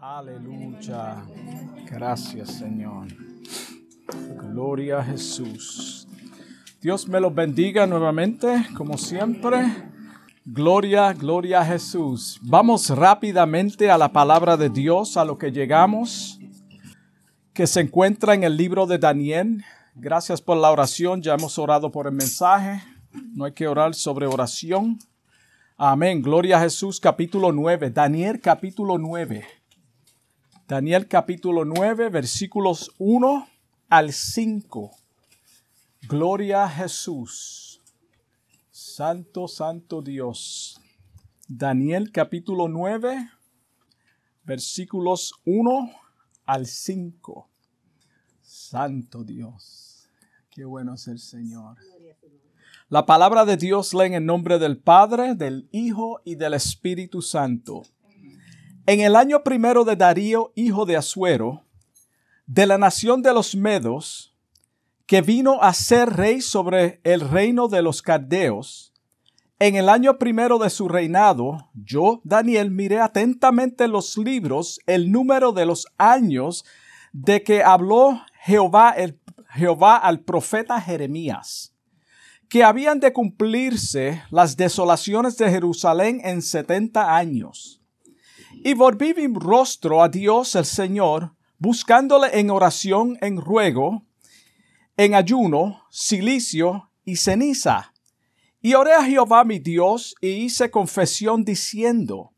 Aleluya. Gracias, Señor. Gloria a Jesús. Dios me los bendiga nuevamente, como siempre. Gloria, gloria a Jesús. Vamos rápidamente a la palabra de Dios, a lo que llegamos, que se encuentra en el libro de Daniel. Gracias por la oración, ya hemos orado por el mensaje. No hay que orar sobre oración. Amén. Gloria a Jesús, capítulo 9. Daniel, capítulo 9. Daniel capítulo 9, versículos 1 al 5. Gloria a Jesús. Santo, santo Dios. Daniel capítulo 9, versículos 1 al 5. Santo Dios. Qué bueno es el Señor. La palabra de Dios lee en el nombre del Padre, del Hijo y del Espíritu Santo. En el año primero de Darío, hijo de Asuero, de la nación de los Medos, que vino a ser rey sobre el reino de los Cardeos, en el año primero de su reinado, yo, Daniel, miré atentamente los libros, el número de los años de que habló Jehová, el, Jehová al profeta Jeremías, que habían de cumplirse las desolaciones de Jerusalén en setenta años y volví mi rostro a Dios el Señor, buscándole en oración, en ruego, en ayuno, silicio y ceniza. Y oré a Jehová mi Dios y hice confesión diciendo,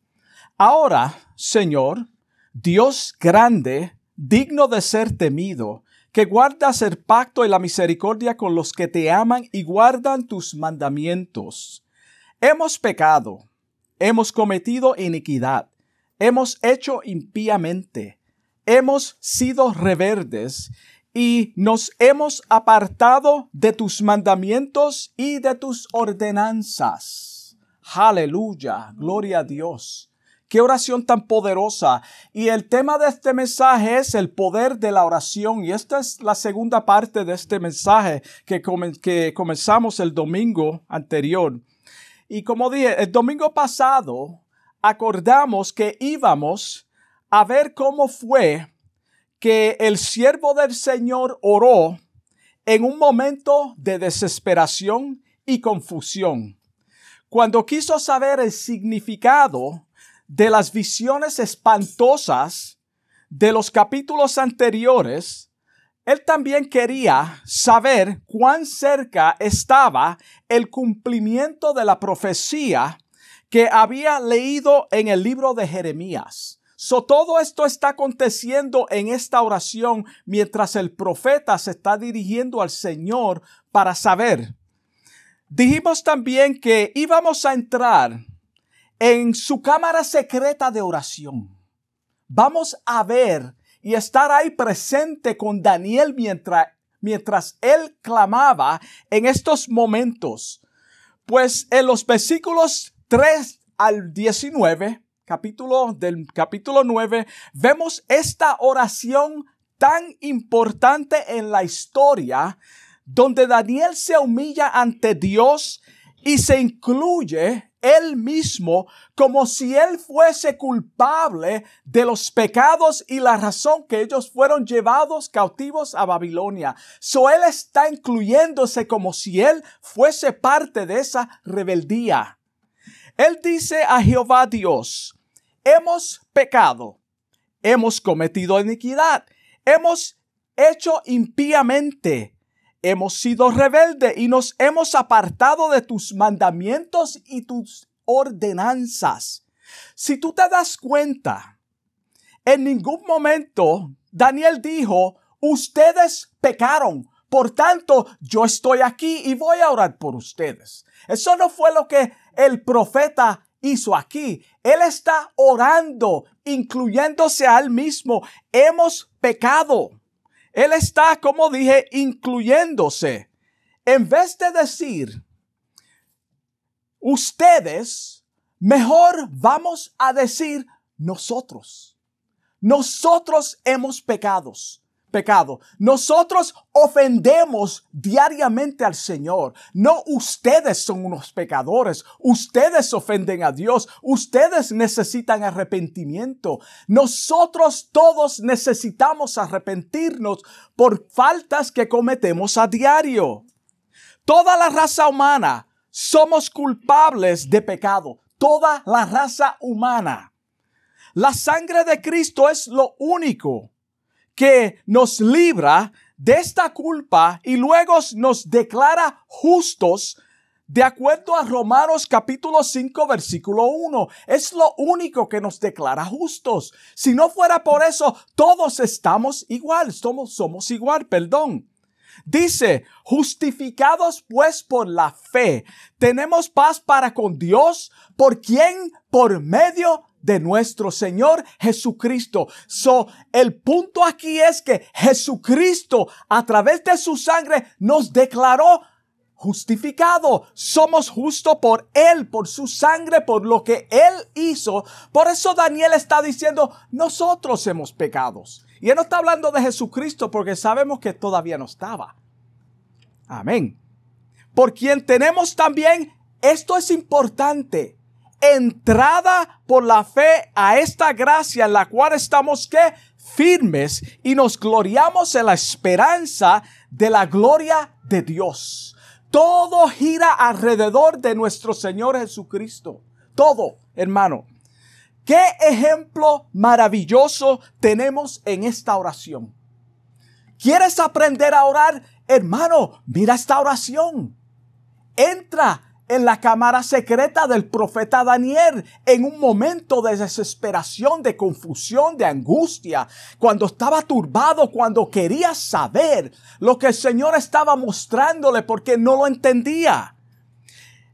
Ahora, Señor, Dios grande, digno de ser temido, que guardas el pacto y la misericordia con los que te aman y guardan tus mandamientos. Hemos pecado, hemos cometido iniquidad hemos hecho impíamente, hemos sido reverdes y nos hemos apartado de tus mandamientos y de tus ordenanzas. Aleluya, gloria a Dios. Qué oración tan poderosa. Y el tema de este mensaje es el poder de la oración. Y esta es la segunda parte de este mensaje que, que comenzamos el domingo anterior. Y como dije, el domingo pasado acordamos que íbamos a ver cómo fue que el siervo del Señor oró en un momento de desesperación y confusión. Cuando quiso saber el significado de las visiones espantosas de los capítulos anteriores, él también quería saber cuán cerca estaba el cumplimiento de la profecía que había leído en el libro de Jeremías. So, todo esto está aconteciendo en esta oración mientras el profeta se está dirigiendo al Señor para saber. Dijimos también que íbamos a entrar en su cámara secreta de oración. Vamos a ver y estar ahí presente con Daniel mientras, mientras él clamaba en estos momentos. Pues en los versículos 3 al 19, capítulo del capítulo 9, vemos esta oración tan importante en la historia donde Daniel se humilla ante Dios y se incluye él mismo como si él fuese culpable de los pecados y la razón que ellos fueron llevados cautivos a Babilonia. So él está incluyéndose como si él fuese parte de esa rebeldía. Él dice a Jehová Dios, hemos pecado, hemos cometido iniquidad, hemos hecho impíamente, hemos sido rebeldes y nos hemos apartado de tus mandamientos y tus ordenanzas. Si tú te das cuenta, en ningún momento Daniel dijo, ustedes pecaron, por tanto, yo estoy aquí y voy a orar por ustedes. Eso no fue lo que el profeta hizo aquí. Él está orando, incluyéndose a él mismo. Hemos pecado. Él está, como dije, incluyéndose. En vez de decir, ustedes, mejor vamos a decir nosotros. Nosotros hemos pecados pecado. Nosotros ofendemos diariamente al Señor. No ustedes son unos pecadores. Ustedes ofenden a Dios. Ustedes necesitan arrepentimiento. Nosotros todos necesitamos arrepentirnos por faltas que cometemos a diario. Toda la raza humana somos culpables de pecado. Toda la raza humana. La sangre de Cristo es lo único que nos libra de esta culpa y luego nos declara justos de acuerdo a Romanos capítulo 5 versículo 1. Es lo único que nos declara justos. Si no fuera por eso, todos estamos igual, somos, somos igual, perdón. Dice, justificados pues por la fe, tenemos paz para con Dios, por quien por medio de nuestro Señor Jesucristo. So, el punto aquí es que Jesucristo a través de su sangre nos declaró justificado. Somos justos por Él, por su sangre, por lo que Él hizo. Por eso Daniel está diciendo, nosotros hemos pecados. Y Él no está hablando de Jesucristo porque sabemos que todavía no estaba. Amén. Por quien tenemos también, esto es importante, entrada por la fe a esta gracia en la cual estamos que firmes y nos gloriamos en la esperanza de la gloria de Dios. Todo gira alrededor de nuestro Señor Jesucristo. Todo, hermano. Qué ejemplo maravilloso tenemos en esta oración. ¿Quieres aprender a orar? Hermano, mira esta oración. Entra en la cámara secreta del profeta Daniel en un momento de desesperación, de confusión, de angustia, cuando estaba turbado, cuando quería saber lo que el Señor estaba mostrándole porque no lo entendía.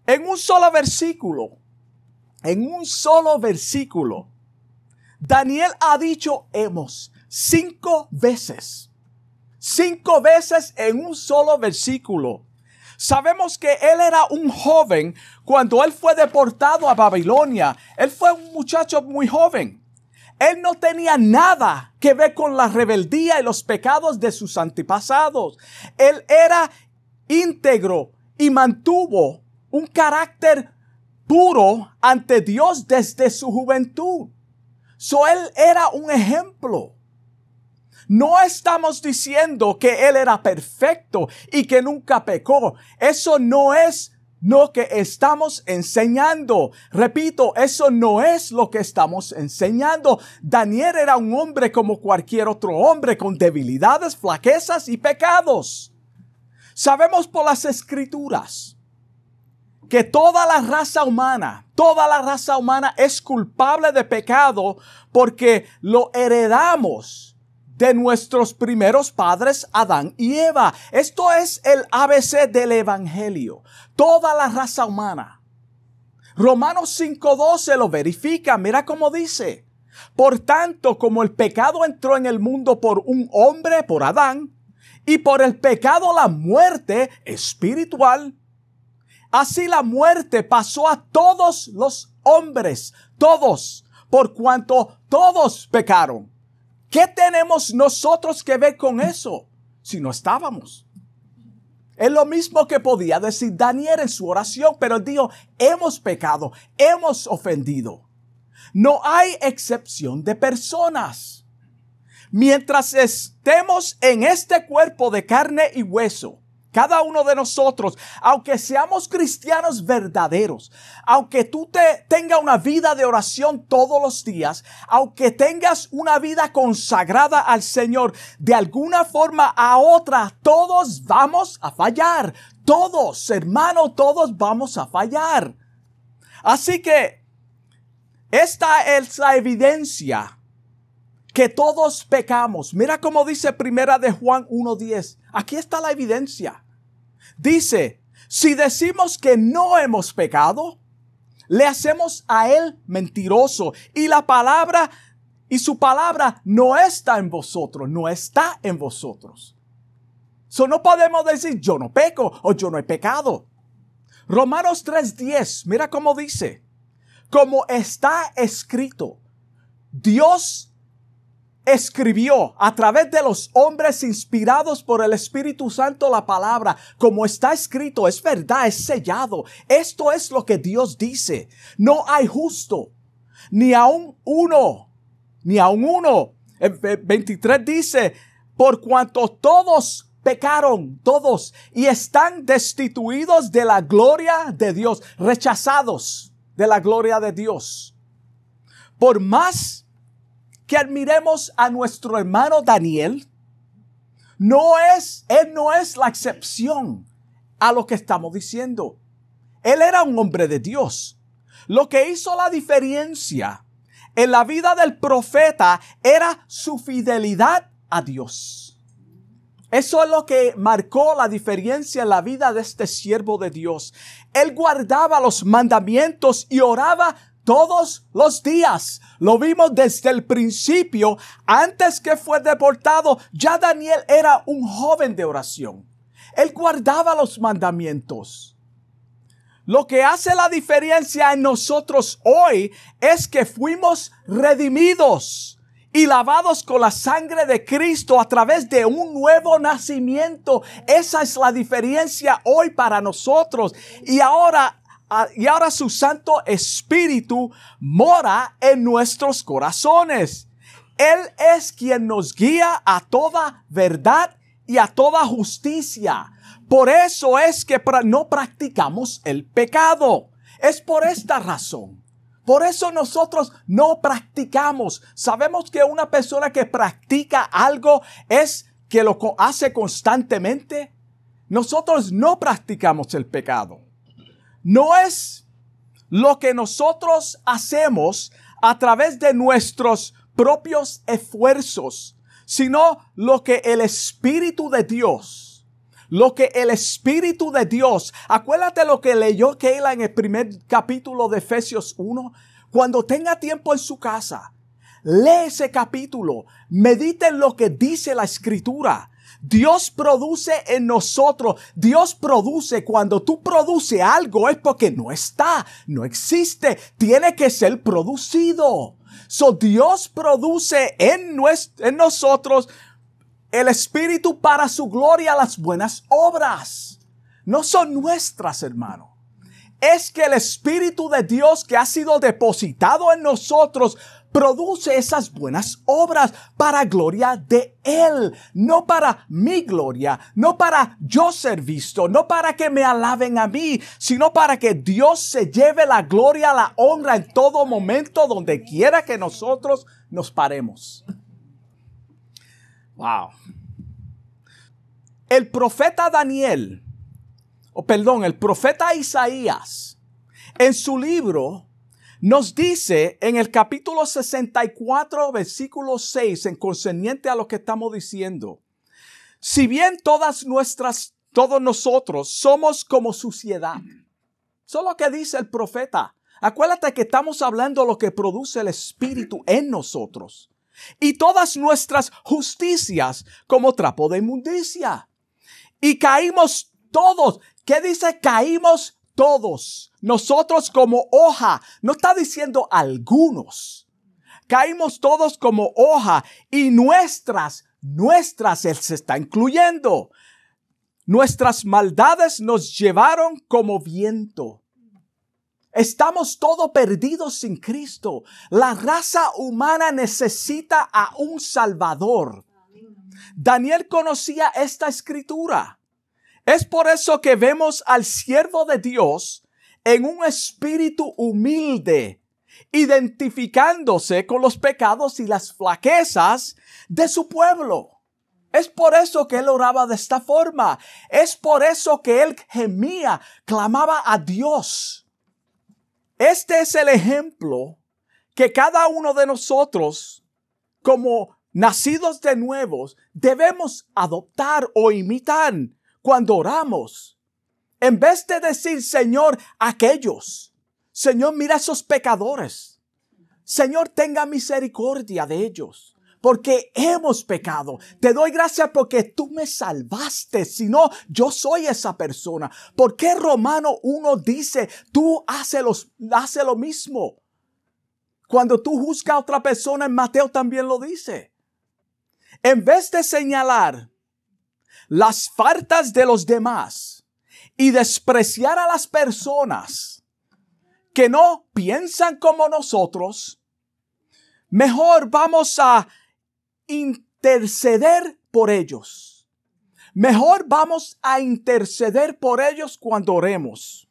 En un solo versículo, en un solo versículo, Daniel ha dicho hemos cinco veces, cinco veces en un solo versículo. Sabemos que él era un joven cuando él fue deportado a Babilonia. Él fue un muchacho muy joven. Él no tenía nada que ver con la rebeldía y los pecados de sus antepasados. Él era íntegro y mantuvo un carácter puro ante Dios desde su juventud. So él era un ejemplo. No estamos diciendo que Él era perfecto y que nunca pecó. Eso no es lo que estamos enseñando. Repito, eso no es lo que estamos enseñando. Daniel era un hombre como cualquier otro hombre con debilidades, flaquezas y pecados. Sabemos por las escrituras que toda la raza humana, toda la raza humana es culpable de pecado porque lo heredamos de nuestros primeros padres, Adán y Eva. Esto es el ABC del Evangelio. Toda la raza humana. Romanos 5.12 lo verifica. Mira cómo dice. Por tanto, como el pecado entró en el mundo por un hombre, por Adán, y por el pecado la muerte espiritual, así la muerte pasó a todos los hombres, todos, por cuanto todos pecaron. ¿Qué tenemos nosotros que ver con eso si no estábamos? Es lo mismo que podía decir Daniel en su oración, pero dijo, hemos pecado, hemos ofendido. No hay excepción de personas. Mientras estemos en este cuerpo de carne y hueso, cada uno de nosotros, aunque seamos cristianos verdaderos, aunque tú te tengas una vida de oración todos los días, aunque tengas una vida consagrada al Señor, de alguna forma a otra, todos vamos a fallar. Todos, hermano, todos vamos a fallar. Así que esta es la evidencia que todos pecamos. Mira cómo dice primera de Juan 1.10. Aquí está la evidencia. Dice, si decimos que no hemos pecado, le hacemos a él mentiroso y la palabra y su palabra no está en vosotros, no está en vosotros. So no podemos decir yo no peco o yo no he pecado. Romanos 3:10, mira cómo dice, como está escrito, Dios escribió a través de los hombres inspirados por el Espíritu Santo la palabra, como está escrito, es verdad, es sellado. Esto es lo que Dios dice. No hay justo, ni aun uno, ni aun uno. El 23 dice, por cuanto todos pecaron, todos, y están destituidos de la gloria de Dios, rechazados de la gloria de Dios. Por más que admiremos a nuestro hermano Daniel, no es, él no es la excepción a lo que estamos diciendo. Él era un hombre de Dios. Lo que hizo la diferencia en la vida del profeta era su fidelidad a Dios. Eso es lo que marcó la diferencia en la vida de este siervo de Dios. Él guardaba los mandamientos y oraba todos los días. Lo vimos desde el principio. Antes que fue deportado, ya Daniel era un joven de oración. Él guardaba los mandamientos. Lo que hace la diferencia en nosotros hoy es que fuimos redimidos y lavados con la sangre de Cristo a través de un nuevo nacimiento. Esa es la diferencia hoy para nosotros. Y ahora Ah, y ahora su Santo Espíritu mora en nuestros corazones. Él es quien nos guía a toda verdad y a toda justicia. Por eso es que no practicamos el pecado. Es por esta razón. Por eso nosotros no practicamos. Sabemos que una persona que practica algo es que lo hace constantemente. Nosotros no practicamos el pecado no es lo que nosotros hacemos a través de nuestros propios esfuerzos, sino lo que el Espíritu de Dios, lo que el Espíritu de Dios, acuérdate lo que leyó Keila en el primer capítulo de Efesios 1, cuando tenga tiempo en su casa, lee ese capítulo, medite en lo que dice la Escritura, Dios produce en nosotros. Dios produce. Cuando tú produces algo es porque no está, no existe. Tiene que ser producido. So Dios produce en, en nosotros el Espíritu para su gloria las buenas obras. No son nuestras, hermano. Es que el Espíritu de Dios que ha sido depositado en nosotros produce esas buenas obras para gloria de Él, no para mi gloria, no para yo ser visto, no para que me alaben a mí, sino para que Dios se lleve la gloria, la honra en todo momento, donde quiera que nosotros nos paremos. Wow. El profeta Daniel, o perdón, el profeta Isaías, en su libro, nos dice en el capítulo 64, versículo 6, en concerniente a lo que estamos diciendo, si bien todas nuestras, todos nosotros somos como suciedad, eso es lo que dice el profeta. Acuérdate que estamos hablando de lo que produce el Espíritu en nosotros. Y todas nuestras justicias como trapo de inmundicia. Y caímos todos. ¿Qué dice? Caímos todos. Nosotros como hoja, no está diciendo algunos. Caímos todos como hoja y nuestras, nuestras, Él se está incluyendo. Nuestras maldades nos llevaron como viento. Estamos todos perdidos sin Cristo. La raza humana necesita a un Salvador. Daniel conocía esta escritura. Es por eso que vemos al siervo de Dios en un espíritu humilde, identificándose con los pecados y las flaquezas de su pueblo. Es por eso que él oraba de esta forma. Es por eso que él gemía, clamaba a Dios. Este es el ejemplo que cada uno de nosotros, como nacidos de nuevos, debemos adoptar o imitar cuando oramos. En vez de decir, Señor, aquellos, Señor, mira a esos pecadores. Señor, tenga misericordia de ellos, porque hemos pecado. Te doy gracias porque tú me salvaste, si no, yo soy esa persona. ¿Por qué Romano 1 dice, tú haces hace lo mismo? Cuando tú juzgas a otra persona, en Mateo también lo dice. en vez de señalar las faltas de los demás y despreciar a las personas que no piensan como nosotros, mejor vamos a interceder por ellos. Mejor vamos a interceder por ellos cuando oremos.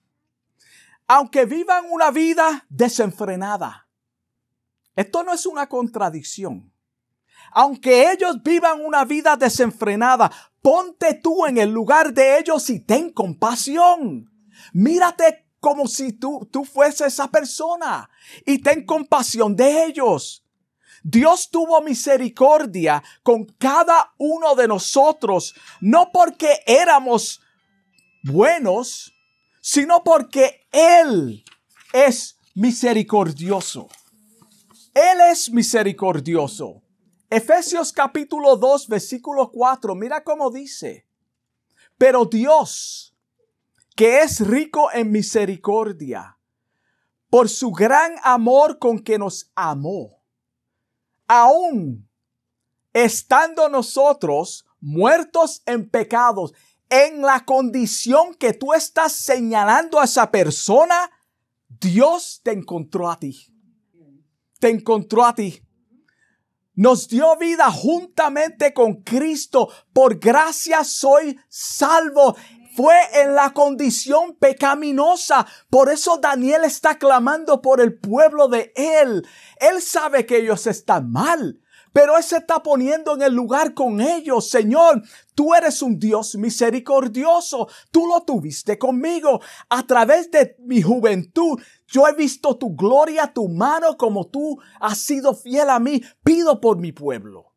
Aunque vivan una vida desenfrenada. Esto no es una contradicción. Aunque ellos vivan una vida desenfrenada, ponte tú en el lugar de ellos y ten compasión. Mírate como si tú, tú fueses esa persona y ten compasión de ellos. Dios tuvo misericordia con cada uno de nosotros, no porque éramos buenos, sino porque Él es misericordioso. Él es misericordioso. Efesios capítulo 2, versículo 4, mira cómo dice, pero Dios, que es rico en misericordia, por su gran amor con que nos amó, aún estando nosotros muertos en pecados, en la condición que tú estás señalando a esa persona, Dios te encontró a ti. Te encontró a ti. Nos dio vida juntamente con Cristo. Por gracia soy salvo. Fue en la condición pecaminosa. Por eso Daniel está clamando por el pueblo de él. Él sabe que ellos están mal. Pero Él se está poniendo en el lugar con ellos. Señor, tú eres un Dios misericordioso. Tú lo tuviste conmigo. A través de mi juventud, yo he visto tu gloria, tu mano, como tú has sido fiel a mí. Pido por mi pueblo.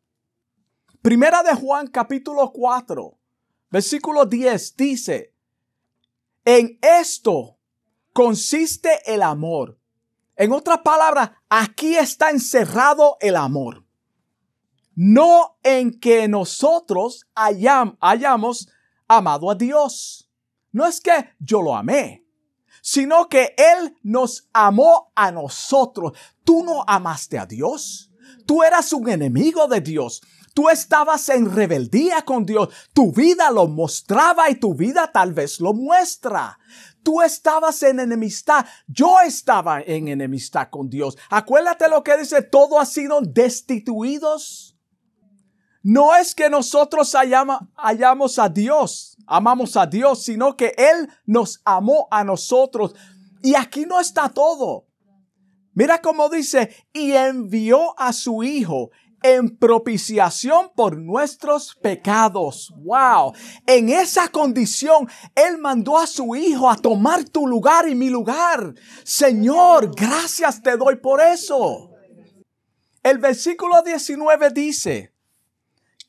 Primera de Juan capítulo 4, versículo 10 dice, en esto consiste el amor. En otras palabras, aquí está encerrado el amor no en que nosotros hayamos amado a Dios. No es que yo lo amé, sino que Él nos amó a nosotros. Tú no amaste a Dios. Tú eras un enemigo de Dios. Tú estabas en rebeldía con Dios. Tu vida lo mostraba y tu vida tal vez lo muestra. Tú estabas en enemistad. Yo estaba en enemistad con Dios. Acuérdate lo que dice, todo ha sido destituidos no es que nosotros hayamos, a Dios, amamos a Dios, sino que Él nos amó a nosotros. Y aquí no está todo. Mira cómo dice, y envió a su Hijo en propiciación por nuestros pecados. Wow. En esa condición, Él mandó a su Hijo a tomar tu lugar y mi lugar. Señor, gracias te doy por eso. El versículo 19 dice,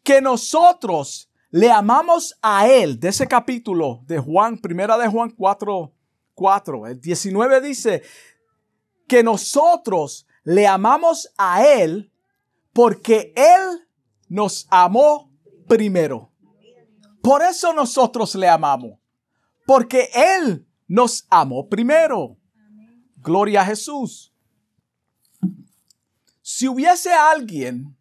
que nosotros le amamos a Él, de ese capítulo de Juan, primera de Juan 4, 4, el 19 dice que nosotros le amamos a Él porque Él nos amó primero. Por eso nosotros le amamos, porque Él nos amó primero. Gloria a Jesús. Si hubiese alguien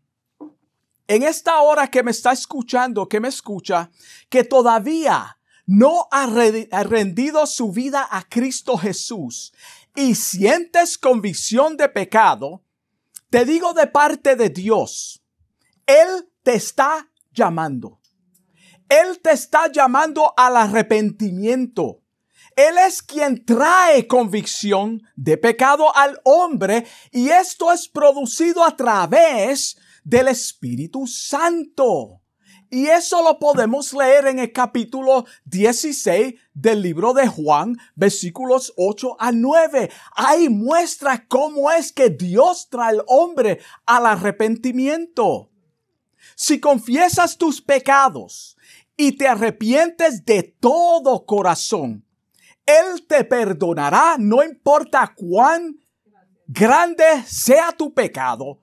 en esta hora que me está escuchando, que me escucha, que todavía no ha rendido su vida a Cristo Jesús y sientes convicción de pecado, te digo de parte de Dios, Él te está llamando. Él te está llamando al arrepentimiento. Él es quien trae convicción de pecado al hombre y esto es producido a través del Espíritu Santo. Y eso lo podemos leer en el capítulo 16 del libro de Juan, versículos 8 a 9. Ahí muestra cómo es que Dios trae al hombre al arrepentimiento. Si confiesas tus pecados y te arrepientes de todo corazón, Él te perdonará, no importa cuán grande sea tu pecado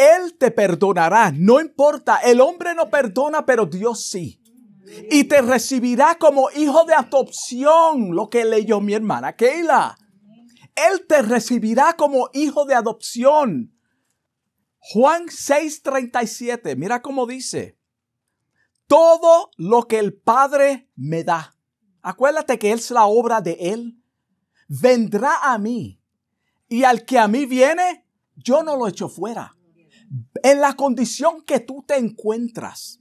él te perdonará, no importa, el hombre no perdona, pero Dios sí. Y te recibirá como hijo de adopción, lo que leyó mi hermana Keila. Él te recibirá como hijo de adopción. Juan 6:37, mira cómo dice, todo lo que el Padre me da, acuérdate que es la obra de Él, vendrá a mí, y al que a mí viene, yo no lo echo fuera. En la condición que tú te encuentras,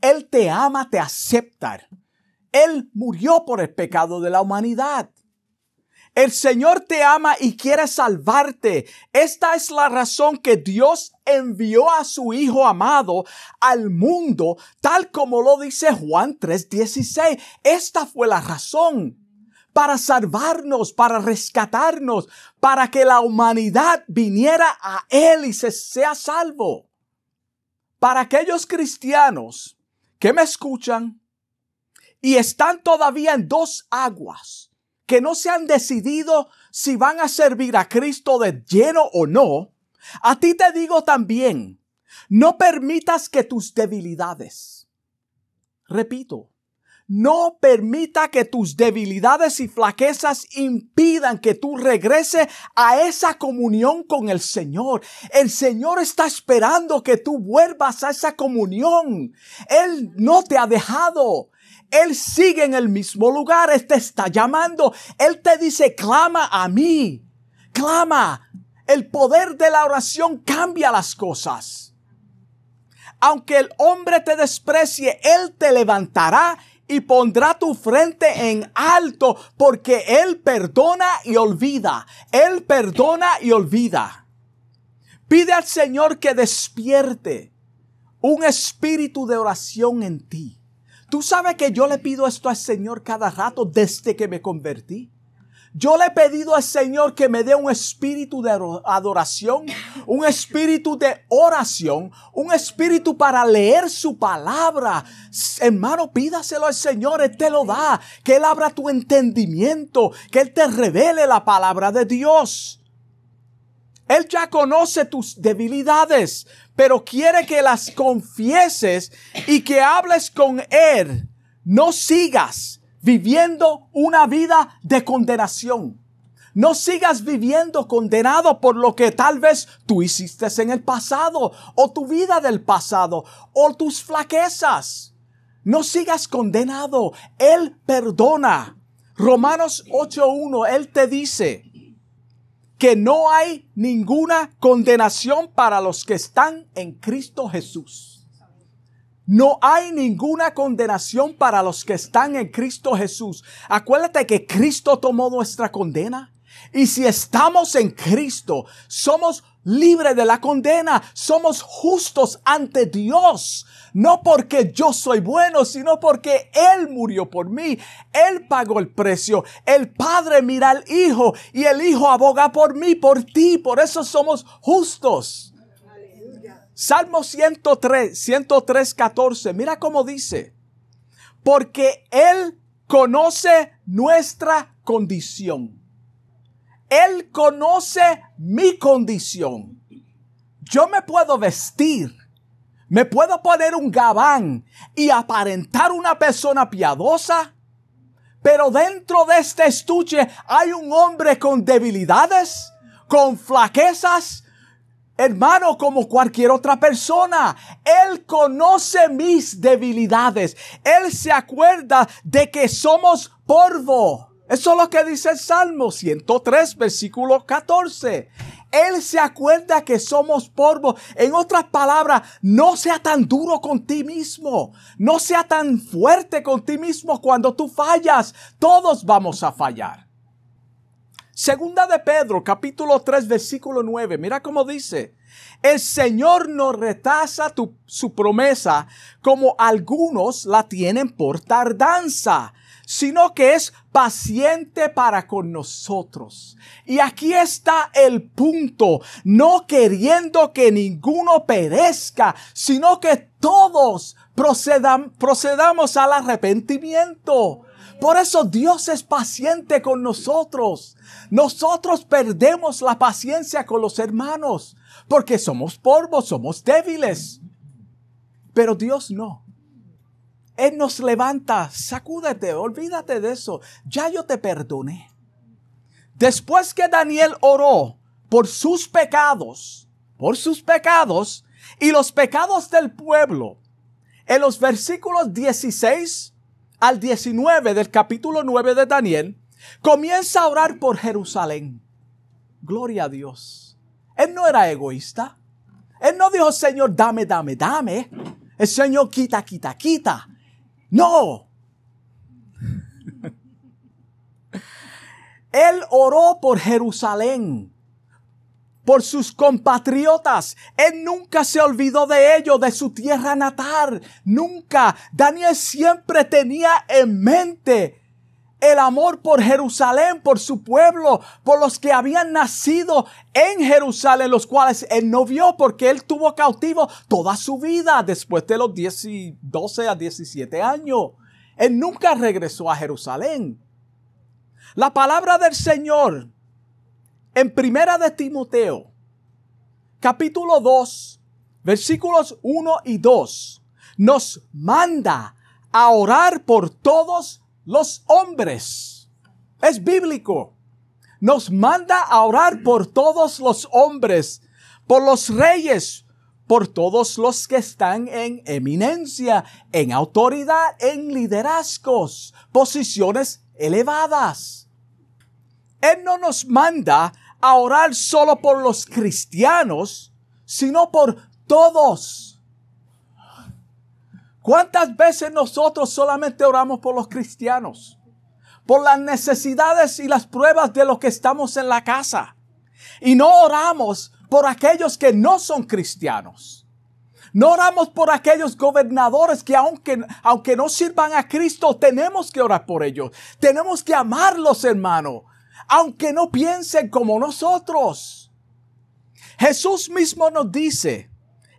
Él te ama, te acepta. Él murió por el pecado de la humanidad. El Señor te ama y quiere salvarte. Esta es la razón que Dios envió a su Hijo amado al mundo, tal como lo dice Juan 3:16. Esta fue la razón para salvarnos, para rescatarnos, para que la humanidad viniera a Él y se sea salvo. Para aquellos cristianos que me escuchan y están todavía en dos aguas, que no se han decidido si van a servir a Cristo de lleno o no, a ti te digo también, no permitas que tus debilidades, repito, no permita que tus debilidades y flaquezas impidan que tú regreses a esa comunión con el Señor. El Señor está esperando que tú vuelvas a esa comunión. Él no te ha dejado. Él sigue en el mismo lugar, Él te está llamando. Él te dice, clama a mí, clama. El poder de la oración cambia las cosas. Aunque el hombre te desprecie, Él te levantará y pondrá tu frente en alto porque Él perdona y olvida. Él perdona y olvida. Pide al Señor que despierte un espíritu de oración en ti. Tú sabes que yo le pido esto al Señor cada rato desde que me convertí. Yo le he pedido al Señor que me dé un espíritu de adoración, un espíritu de oración, un espíritu para leer su palabra. Hermano, pídaselo al Señor, Él te lo da. Que Él abra tu entendimiento, que Él te revele la palabra de Dios. Él ya conoce tus debilidades, pero quiere que las confieses y que hables con Él. No sigas viviendo una vida de condenación. No sigas viviendo condenado por lo que tal vez tú hiciste en el pasado o tu vida del pasado o tus flaquezas. No sigas condenado. Él perdona. Romanos 8.1, Él te dice, que no hay ninguna condenación para los que están en Cristo Jesús. No hay ninguna condenación para los que están en Cristo Jesús. Acuérdate que Cristo tomó nuestra condena. Y si estamos en Cristo, somos libres de la condena, somos justos ante Dios. No porque yo soy bueno, sino porque Él murió por mí. Él pagó el precio. El Padre mira al Hijo y el Hijo aboga por mí, por ti. Por eso somos justos. Salmo 103, 103, 14. Mira cómo dice. Porque Él conoce nuestra condición él conoce mi condición. Yo me puedo vestir, me puedo poner un gabán y aparentar una persona piadosa, pero dentro de este estuche hay un hombre con debilidades, con flaquezas, hermano, como cualquier otra persona. Él conoce mis debilidades. Él se acuerda de que somos polvo. Eso es lo que dice el Salmo 103, versículo 14. Él se acuerda que somos polvo. En otras palabras, no sea tan duro con ti mismo. No sea tan fuerte con ti mismo cuando tú fallas. Todos vamos a fallar. Segunda de Pedro, capítulo 3, versículo 9. Mira cómo dice. El Señor no retrasa su promesa como algunos la tienen por tardanza sino que es paciente para con nosotros. Y aquí está el punto, no queriendo que ninguno perezca, sino que todos procedamos al arrepentimiento. Por eso Dios es paciente con nosotros. Nosotros perdemos la paciencia con los hermanos, porque somos polvos, somos débiles. Pero Dios no. Él nos levanta, sacúdete, olvídate de eso. Ya yo te perdoné. Después que Daniel oró por sus pecados, por sus pecados y los pecados del pueblo. En los versículos 16 al 19 del capítulo 9 de Daniel, comienza a orar por Jerusalén. Gloria a Dios. Él no era egoísta. Él no dijo, Señor, dame, dame, dame. El Señor quita, quita, quita. No. Él oró por Jerusalén por sus compatriotas. Él nunca se olvidó de ellos, de su tierra natal. Nunca. Daniel siempre tenía en mente el amor por Jerusalén, por su pueblo, por los que habían nacido en Jerusalén, los cuales él no vio porque él tuvo cautivo toda su vida después de los 12 a 17 años. Él nunca regresó a Jerusalén. La palabra del Señor en Primera de Timoteo, capítulo 2, versículos 1 y 2, nos manda a orar por todos los hombres. Es bíblico. Nos manda a orar por todos los hombres, por los reyes, por todos los que están en eminencia, en autoridad, en liderazgos, posiciones elevadas. Él no nos manda a orar solo por los cristianos, sino por todos. ¿Cuántas veces nosotros solamente oramos por los cristianos? Por las necesidades y las pruebas de los que estamos en la casa. Y no oramos por aquellos que no son cristianos. No oramos por aquellos gobernadores que aunque, aunque no sirvan a Cristo, tenemos que orar por ellos. Tenemos que amarlos, hermano aunque no piensen como nosotros. Jesús mismo nos dice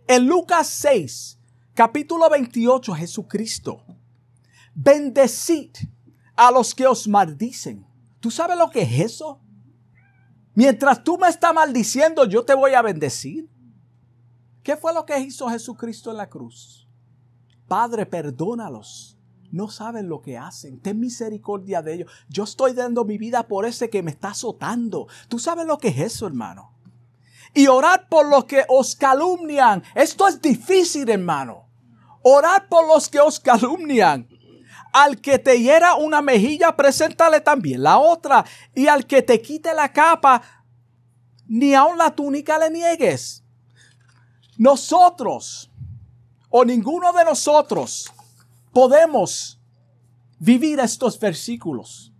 en Lucas 6, capítulo 28, Jesucristo, bendecid a los que os maldicen. ¿Tú sabes lo que es eso? Mientras tú me estás maldiciendo, yo te voy a bendecir. ¿Qué fue lo que hizo Jesucristo en la cruz? Padre, perdónalos no saben lo que hacen. Ten misericordia de ellos. Yo estoy dando mi vida por ese que me está azotando. ¿Tú sabes lo que es eso, hermano? Y orar por los que os calumnian. Esto es difícil, hermano. Orar por los que os calumnian. Al que te hiera una mejilla, preséntale también la otra. Y al que te quite la capa, ni aun la túnica le niegues. Nosotros, o ninguno de nosotros, podemos vivir estos versículos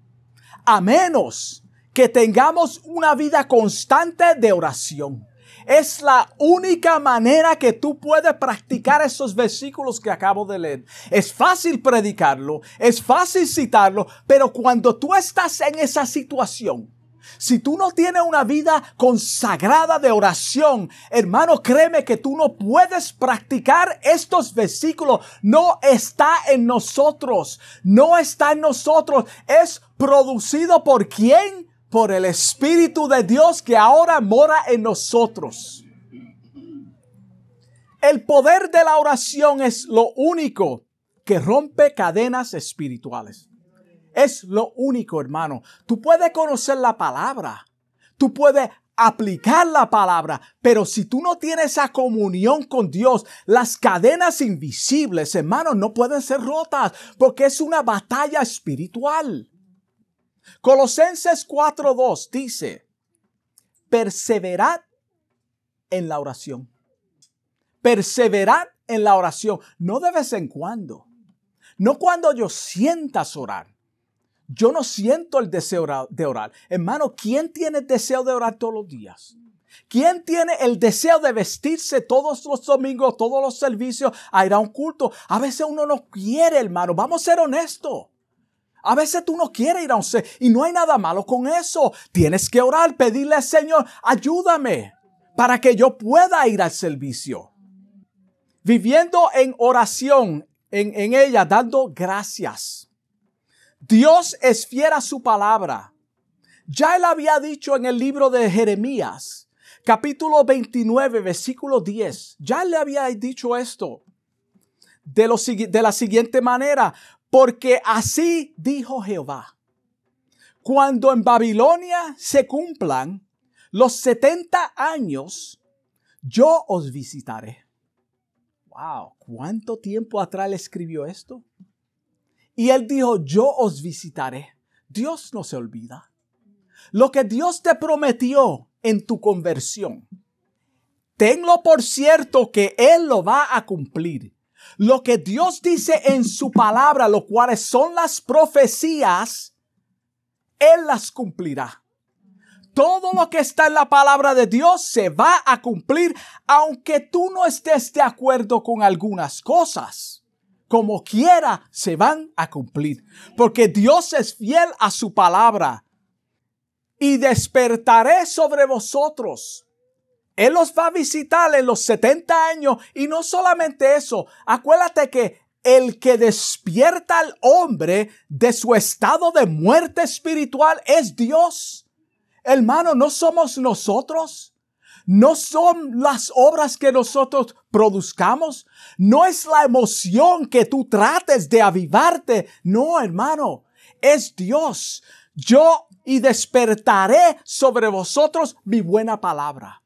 a menos que tengamos una vida constante de oración. Es la única manera que tú puedes practicar esos versículos que acabo de leer. Es fácil predicarlo, es fácil citarlo, pero cuando tú estás en esa situación, si tú no tienes una vida consagrada de oración, hermano, créeme que tú no puedes practicar estos versículos. No está en nosotros. No está en nosotros. Es producido por quién? Por el Espíritu de Dios que ahora mora en nosotros. El poder de la oración es lo único que rompe cadenas espirituales. Es lo único, hermano. Tú puedes conocer la palabra. Tú puedes aplicar la palabra, pero si tú no tienes esa comunión con Dios, las cadenas invisibles, hermano, no pueden ser rotas porque es una batalla espiritual. Colosenses 4.2 dice, perseverad en la oración. Perseverad en la oración, no de vez en cuando, no cuando yo sientas orar, yo no siento el deseo de orar. Hermano, ¿quién tiene el deseo de orar todos los días? ¿Quién tiene el deseo de vestirse todos los domingos, todos los servicios, a ir a un culto? A veces uno no quiere, hermano. Vamos a ser honestos. A veces tú no quieres ir a un servicio y no hay nada malo con eso. Tienes que orar, pedirle al Señor, ayúdame para que yo pueda ir al servicio. Viviendo en oración, en ella, dando gracias Dios es fiel a su palabra. Ya él había dicho en el libro de Jeremías, capítulo 29, versículo 10, ya le había dicho esto de, de la siguiente manera, porque así dijo Jehová, cuando en Babilonia se cumplan los 70 años, yo os visitaré. Wow, ¿cuánto tiempo atrás le escribió esto? Y él dijo, yo os visitaré. Dios no se olvida. Lo que Dios te prometió en tu conversión, tenlo por cierto que Él lo va a cumplir. Lo que Dios dice en su palabra, lo cuales son las profecías, Él las cumplirá. Todo lo que está en la palabra de Dios se va a cumplir, aunque tú no estés de acuerdo con algunas cosas. Como quiera, se van a cumplir, porque Dios es fiel a su palabra. Y despertaré sobre vosotros él los va a visitar en los 70 años y no solamente eso, acuérdate que el que despierta al hombre de su estado de muerte espiritual es Dios. Hermano, no somos nosotros. No son las obras que nosotros produzcamos. No es la emoción que tú trates de avivarte. No, hermano. Es Dios. Yo y despertaré sobre vosotros mi buena palabra.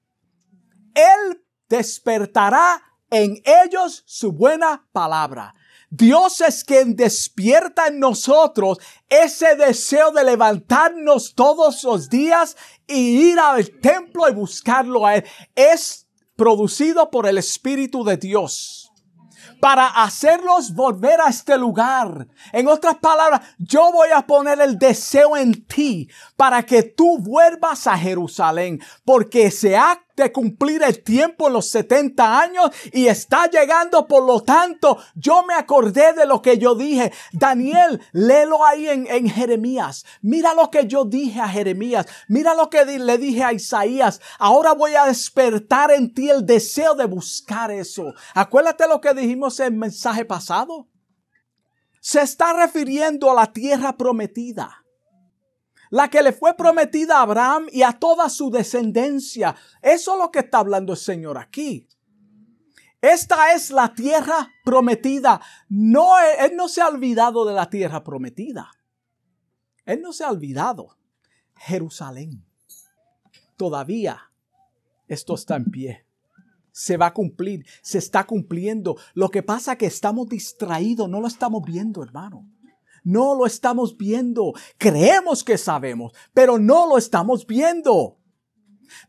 Él despertará en ellos su buena palabra. Dios es quien despierta en nosotros ese deseo de levantarnos todos los días y ir al templo y buscarlo a Él. Es producido por el Espíritu de Dios para hacerlos volver a este lugar. En otras palabras, yo voy a poner el deseo en ti para que tú vuelvas a Jerusalén, porque se ha de cumplir el tiempo los 70 años y está llegando. Por lo tanto, yo me acordé de lo que yo dije. Daniel, léelo ahí en, en Jeremías. Mira lo que yo dije a Jeremías. Mira lo que le dije a Isaías. Ahora voy a despertar en ti el deseo de buscar eso. Acuérdate lo que dijimos en el mensaje pasado. Se está refiriendo a la tierra prometida la que le fue prometida a Abraham y a toda su descendencia. Eso es lo que está hablando el Señor aquí. Esta es la tierra prometida. No, él no se ha olvidado de la tierra prometida. Él no se ha olvidado. Jerusalén. Todavía esto está en pie. Se va a cumplir, se está cumpliendo. Lo que pasa es que estamos distraídos, no lo estamos viendo, hermano. No lo estamos viendo. Creemos que sabemos, pero no lo estamos viendo.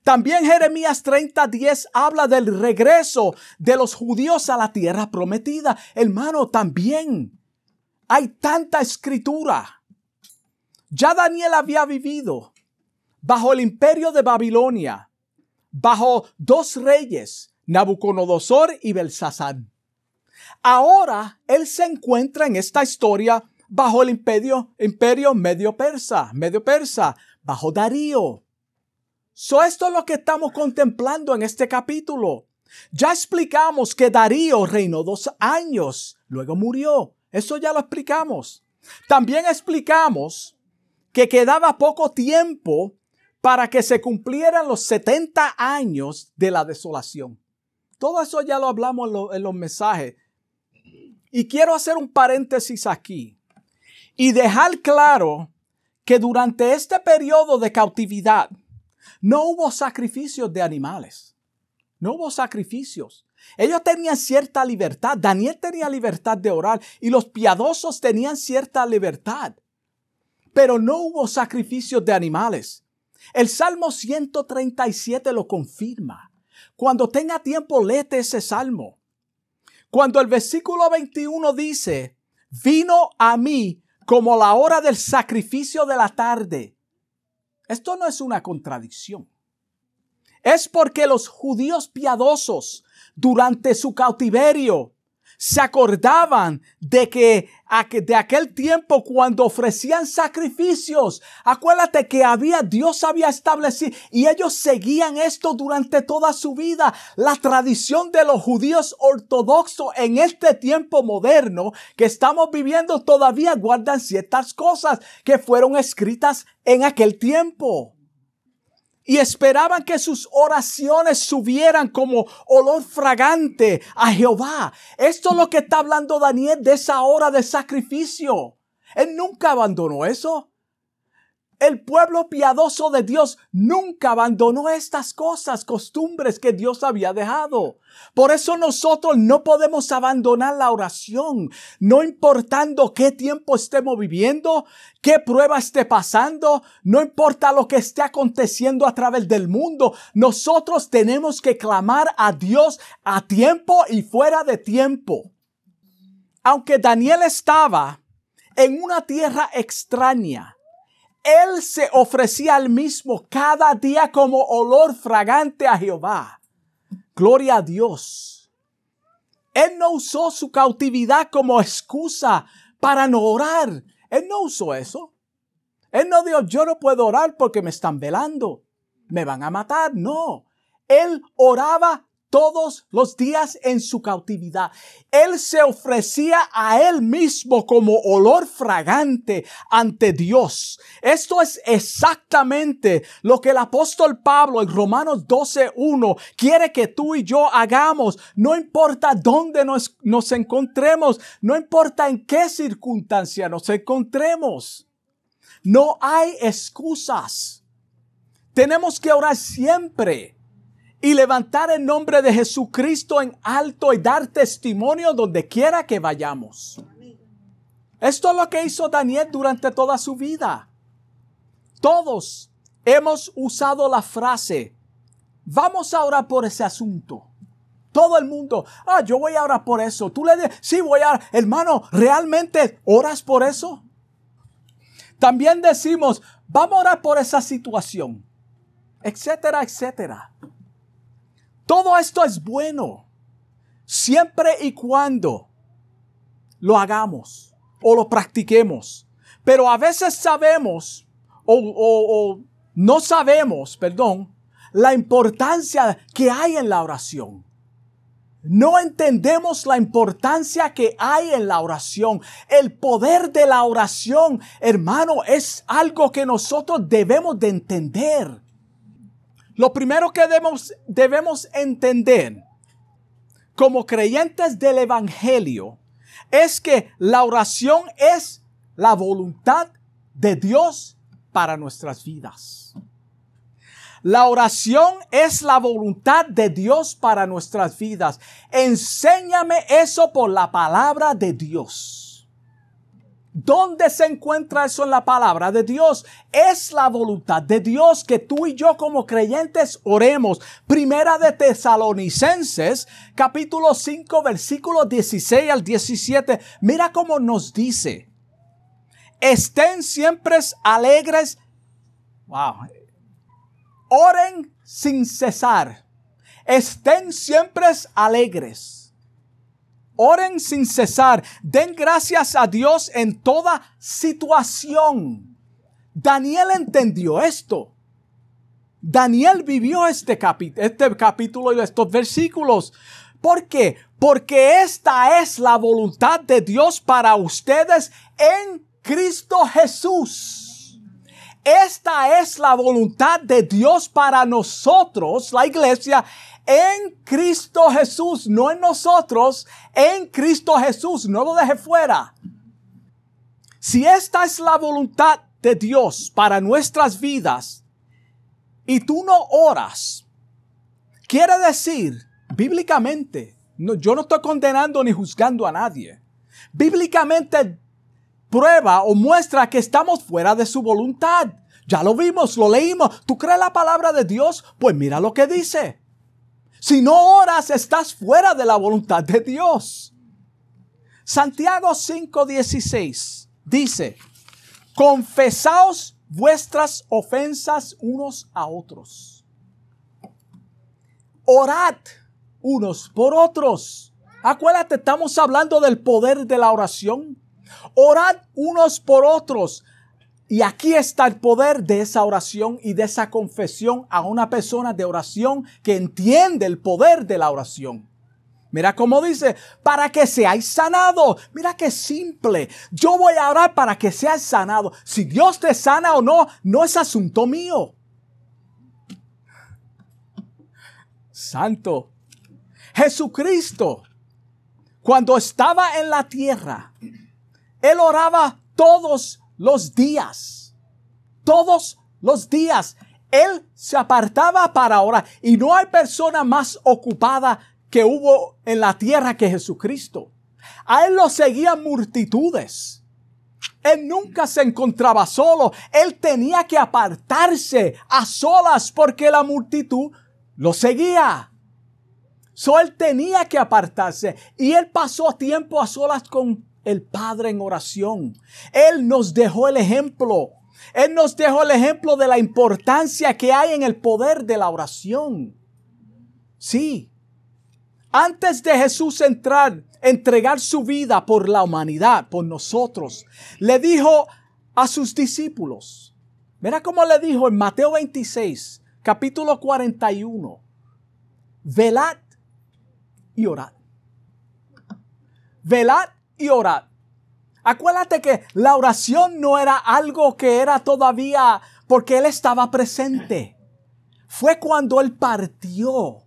También Jeremías 30:10 habla del regreso de los judíos a la tierra prometida. Hermano, también hay tanta escritura. Ya Daniel había vivido bajo el imperio de Babilonia, bajo dos reyes, Nabucodonosor y Belsasar. Ahora él se encuentra en esta historia bajo el imperio, imperio medio persa, medio persa, bajo Darío. So esto es lo que estamos contemplando en este capítulo. Ya explicamos que Darío reinó dos años, luego murió. Eso ya lo explicamos. También explicamos que quedaba poco tiempo para que se cumplieran los 70 años de la desolación. Todo eso ya lo hablamos en, en los mensajes. Y quiero hacer un paréntesis aquí y dejar claro que durante este periodo de cautividad no hubo sacrificios de animales. No hubo sacrificios. Ellos tenían cierta libertad. Daniel tenía libertad de orar y los piadosos tenían cierta libertad. Pero no hubo sacrificios de animales. El Salmo 137 lo confirma. Cuando tenga tiempo, léete ese salmo. Cuando el versículo 21 dice, vino a mí como la hora del sacrificio de la tarde. Esto no es una contradicción. Es porque los judíos piadosos durante su cautiverio se acordaban de que de aquel tiempo cuando ofrecían sacrificios. Acuérdate que había, Dios había establecido y ellos seguían esto durante toda su vida. La tradición de los judíos ortodoxos en este tiempo moderno que estamos viviendo todavía guardan ciertas cosas que fueron escritas en aquel tiempo y esperaban que sus oraciones subieran como olor fragante a Jehová. Esto es lo que está hablando Daniel de esa hora de sacrificio. Él nunca abandonó eso. El pueblo piadoso de Dios nunca abandonó estas cosas, costumbres que Dios había dejado. Por eso nosotros no podemos abandonar la oración, no importando qué tiempo estemos viviendo, qué prueba esté pasando, no importa lo que esté aconteciendo a través del mundo, nosotros tenemos que clamar a Dios a tiempo y fuera de tiempo. Aunque Daniel estaba en una tierra extraña, él se ofrecía al mismo cada día como olor fragante a Jehová. Gloria a Dios. Él no usó su cautividad como excusa para no orar. Él no usó eso. Él no dijo, yo no puedo orar porque me están velando. Me van a matar. No. Él oraba todos los días en su cautividad. Él se ofrecía a él mismo como olor fragante ante Dios. Esto es exactamente lo que el apóstol Pablo en Romanos 12.1 quiere que tú y yo hagamos. No importa dónde nos, nos encontremos, no importa en qué circunstancia nos encontremos. No hay excusas. Tenemos que orar siempre y levantar el nombre de Jesucristo en alto y dar testimonio donde quiera que vayamos. Esto es lo que hizo Daniel durante toda su vida. Todos hemos usado la frase, vamos a orar por ese asunto. Todo el mundo, ah, yo voy a orar por eso. Tú le dices, sí, voy a, hermano, ¿realmente oras por eso? También decimos, vamos a orar por esa situación, etcétera, etcétera. Todo esto es bueno, siempre y cuando lo hagamos o lo practiquemos. Pero a veces sabemos o, no sabemos, perdón, la importancia que hay en la oración. No entendemos la importancia que hay en la oración. El poder de la oración, hermano, es algo que nosotros debemos de entender. Lo primero que debemos, debemos entender como creyentes del Evangelio es que la oración es la voluntad de Dios para nuestras vidas. La oración es la voluntad de Dios para nuestras vidas. Enséñame eso por la palabra de Dios. ¿Dónde se encuentra eso en la palabra de Dios? Es la voluntad de Dios que tú y yo como creyentes oremos. Primera de Tesalonicenses, capítulo 5, versículo 16 al 17. Mira cómo nos dice. Estén siempre alegres. Wow. Oren sin cesar. Estén siempre alegres Oren sin cesar. Den gracias a Dios en toda situación. Daniel entendió esto. Daniel vivió este, este capítulo y estos versículos. ¿Por qué? Porque esta es la voluntad de Dios para ustedes en Cristo Jesús. Esta es la voluntad de Dios para nosotros, la iglesia, en Cristo Jesús, no en nosotros, en Cristo Jesús, no lo deje fuera. Si esta es la voluntad de Dios para nuestras vidas y tú no oras, quiere decir, bíblicamente, yo no estoy condenando ni juzgando a nadie. Bíblicamente prueba o muestra que estamos fuera de su voluntad. Ya lo vimos, lo leímos. ¿Tú crees la palabra de Dios? Pues mira lo que dice. Si no oras, estás fuera de la voluntad de Dios. Santiago 5:16 dice, confesaos vuestras ofensas unos a otros. Orad unos por otros. Acuérdate, estamos hablando del poder de la oración. Orad unos por otros y aquí está el poder de esa oración y de esa confesión a una persona de oración que entiende el poder de la oración. Mira cómo dice, para que seáis sanados. Mira qué simple. Yo voy a orar para que seas sanado. Si Dios te sana o no, no es asunto mío. Santo. Jesucristo, cuando estaba en la tierra, Él oraba todos los días. todos los días. Él se apartaba para orar y no hay persona más ocupada que hubo en la tierra que Jesucristo. A él lo seguían multitudes. Él nunca se encontraba solo. Él tenía que apartarse a solas porque la multitud lo seguía. So él tenía que apartarse y él pasó tiempo a solas con el Padre en oración. Él nos dejó el ejemplo. Él nos dejó el ejemplo de la importancia que hay en el poder de la oración. Sí. Antes de Jesús entrar, entregar su vida por la humanidad, por nosotros, le dijo a sus discípulos, mira cómo le dijo en Mateo 26, capítulo 41, velad y orad. Velad y orad. Acuérdate que la oración no era algo que era todavía porque Él estaba presente. Fue cuando Él partió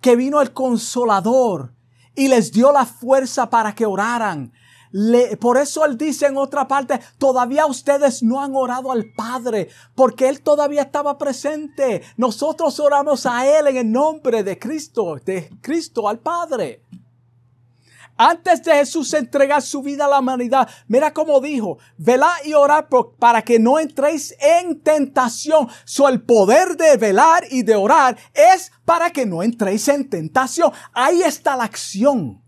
que vino el consolador y les dio la fuerza para que oraran. por eso Él dice en otra parte, todavía ustedes no han orado al Padre, porque Él todavía estaba presente. Nosotros oramos a Él en el nombre de Cristo, de Cristo al Padre. Antes de Jesús entregar su vida a la humanidad, mira cómo dijo, velad y orar para que no entréis en tentación. So, el poder de velar y de orar es para que no entréis en tentación. Ahí está la acción.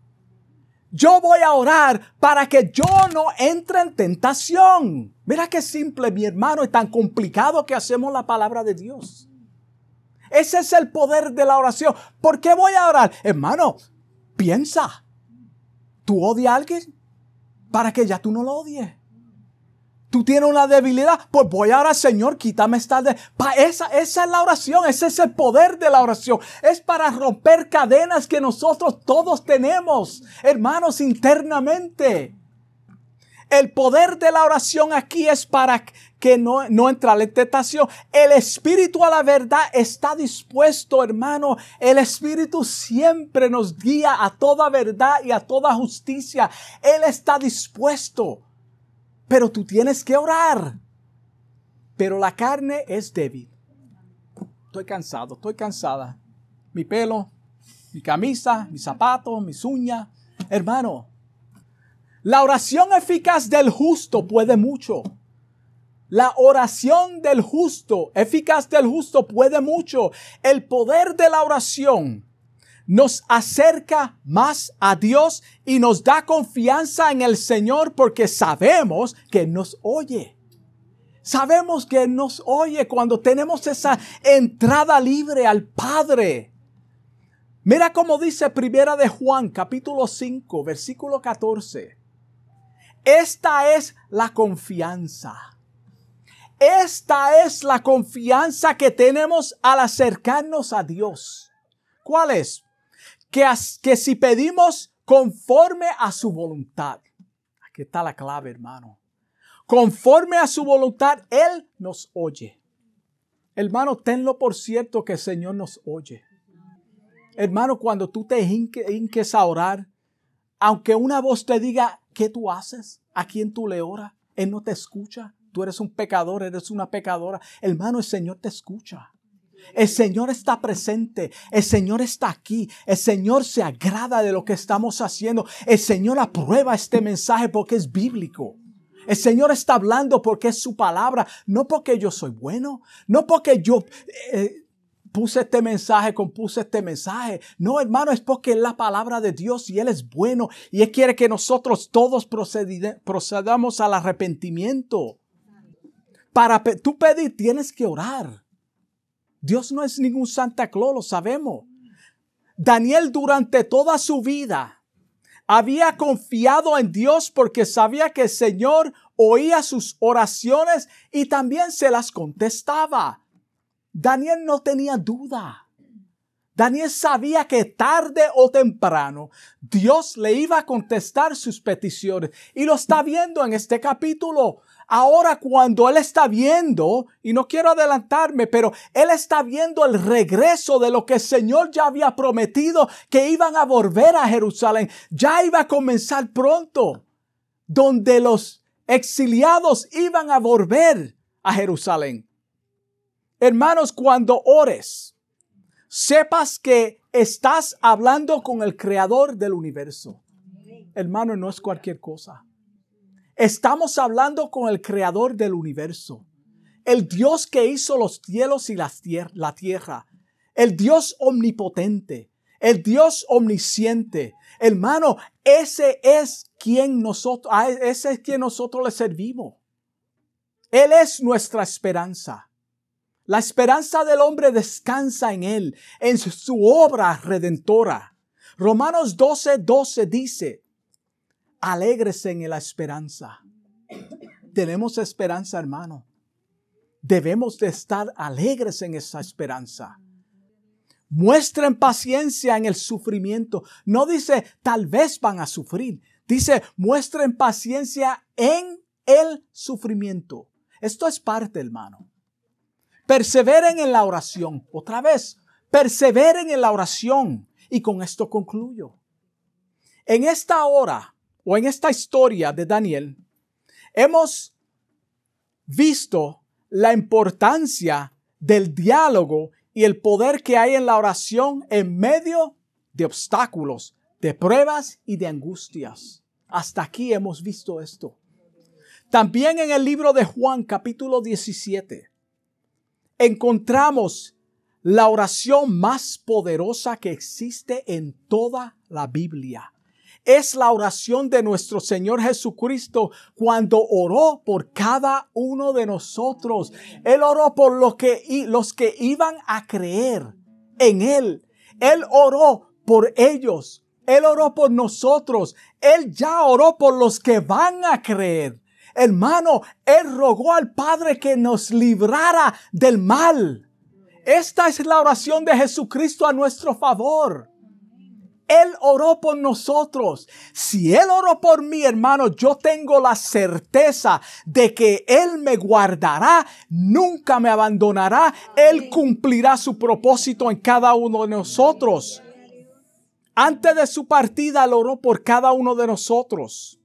Yo voy a orar para que yo no entre en tentación. Mira qué simple, mi hermano, y tan complicado que hacemos la palabra de Dios. Ese es el poder de la oración. ¿Por qué voy a orar? Hermano, piensa. ¿Tú odias a alguien? Para que ya tú no lo odies. Tú tienes una debilidad, pues voy ahora, Señor, quítame esta de... esa, esa es la oración, ese es el poder de la oración. Es para romper cadenas que nosotros todos tenemos, hermanos, internamente. El poder de la oración aquí es para que no, no entra la tentación. El Espíritu a la verdad está dispuesto, hermano. El Espíritu siempre nos guía a toda verdad y a toda justicia. Él está dispuesto. Pero tú tienes que orar. Pero la carne es débil. Estoy cansado, estoy cansada. Mi pelo, mi camisa, mis zapatos, mis uñas. Hermano, la oración eficaz del justo puede mucho. La oración del justo, eficaz del justo, puede mucho. El poder de la oración nos acerca más a Dios y nos da confianza en el Señor porque sabemos que nos oye. Sabemos que nos oye cuando tenemos esa entrada libre al Padre. Mira cómo dice Primera de Juan, capítulo 5, versículo 14. Esta es la confianza esta es la confianza que tenemos al acercarnos a Dios. ¿Cuál es? Que, si pedimos conforme a su voluntad. Aquí está la clave, hermano. Conforme a su voluntad, Él nos oye. Hermano, tenlo por cierto que el Señor nos oye. Hermano, cuando tú te hinques a orar, aunque una voz te diga, ¿qué tú haces? ¿A quién tú le oras? Él no te escucha tú eres un pecador, eres una pecadora, hermano, el Señor te escucha. El Señor está presente, el Señor está aquí, el Señor se agrada de lo que estamos haciendo, el Señor aprueba este mensaje porque es bíblico. El Señor está hablando porque es su palabra, no porque yo soy bueno, no porque yo eh, puse este mensaje, compuse este mensaje. No, hermano, es porque es la palabra de Dios y Él es bueno y Él quiere que nosotros todos procedamos al arrepentimiento. Para tú pedir tienes que orar. Dios no es ningún Santa Claus, lo sabemos. Daniel durante toda su vida había confiado en Dios porque sabía que el Señor oía sus oraciones y también se las contestaba. Daniel no tenía duda. Daniel sabía que tarde o temprano Dios le iba a contestar sus peticiones y lo está viendo en este capítulo. Ahora cuando Él está viendo, y no quiero adelantarme, pero Él está viendo el regreso de lo que el Señor ya había prometido, que iban a volver a Jerusalén, ya iba a comenzar pronto, donde los exiliados iban a volver a Jerusalén. Hermanos, cuando ores, sepas que estás hablando con el creador del universo. Hermano, no es cualquier cosa. Estamos hablando con el creador del universo. El Dios que hizo los cielos y la tierra. El Dios omnipotente. El Dios omnisciente. Hermano, ese es quien nosotros, ese es quien nosotros le servimos. Él es nuestra esperanza. La esperanza del hombre descansa en Él, en su obra redentora. Romanos 12, 12 dice, alégrese en la esperanza. Tenemos esperanza, hermano. Debemos de estar alegres en esa esperanza. Muestren paciencia en el sufrimiento. No dice tal vez van a sufrir. Dice muestren paciencia en el sufrimiento. Esto es parte, hermano. Perseveren en la oración. Otra vez, perseveren en la oración. Y con esto concluyo. En esta hora o en esta historia de Daniel, hemos visto la importancia del diálogo y el poder que hay en la oración en medio de obstáculos, de pruebas y de angustias. Hasta aquí hemos visto esto. También en el libro de Juan capítulo 17 encontramos la oración más poderosa que existe en toda la Biblia es la oración de nuestro Señor Jesucristo cuando oró por cada uno de nosotros. Él oró por los que, los que iban a creer en Él. Él oró por ellos. Él oró por nosotros. Él ya oró por los que van a creer. Hermano, Él rogó al Padre que nos librara del mal. Esta es la oración de Jesucristo a nuestro favor. Él oró por nosotros. Si Él oró por mí, hermano, yo tengo la certeza de que Él me guardará, nunca me abandonará. Él cumplirá su propósito en cada uno de nosotros. Antes de su partida, Él oró por cada uno de nosotros.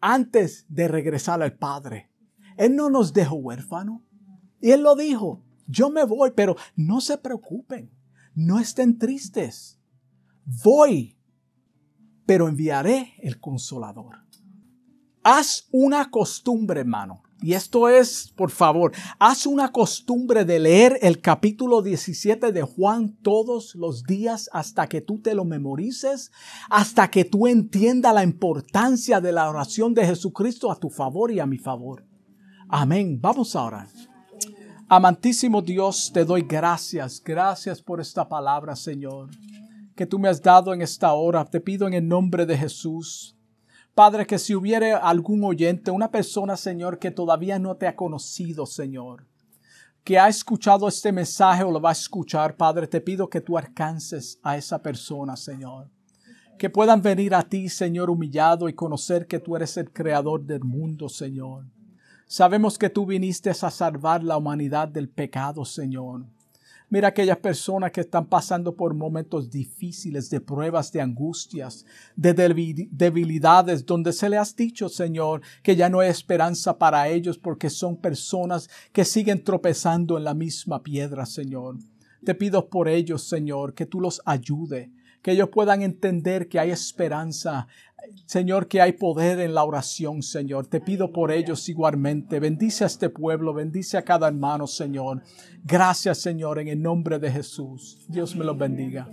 Antes de regresar al Padre. Él no nos dejó huérfano. Y Él lo dijo, yo me voy, pero no se preocupen, no estén tristes voy, pero enviaré el consolador. Haz una costumbre, hermano. Y esto es, por favor, haz una costumbre de leer el capítulo 17 de Juan todos los días hasta que tú te lo memorices, hasta que tú entiendas la importancia de la oración de Jesucristo a tu favor y a mi favor. Amén. Vamos ahora. Amantísimo Dios, te doy gracias. Gracias por esta palabra, Señor que tú me has dado en esta hora. Te pido en el nombre de Jesús. Padre, que si hubiere algún oyente, una persona, Señor, que todavía no te ha conocido, Señor, que ha escuchado este mensaje o lo va a escuchar, Padre, te pido que tú alcances a esa persona, Señor. Que puedan venir a ti, Señor, humillado y conocer que tú eres el creador del mundo, Señor. Sabemos que tú viniste a salvar la humanidad del pecado, Señor. Mira aquellas personas que están pasando por momentos difíciles, de pruebas, de angustias, de debilidades, donde se le has dicho, Señor, que ya no hay esperanza para ellos porque son personas que siguen tropezando en la misma piedra, Señor. Te pido por ellos, Señor, que tú los ayude, que ellos puedan entender que hay esperanza, Señor, que hay poder en la oración, Señor. Te pido por ellos igualmente. Bendice a este pueblo, bendice a cada hermano, Señor. Gracias, Señor, en el nombre de Jesús. Dios me los bendiga.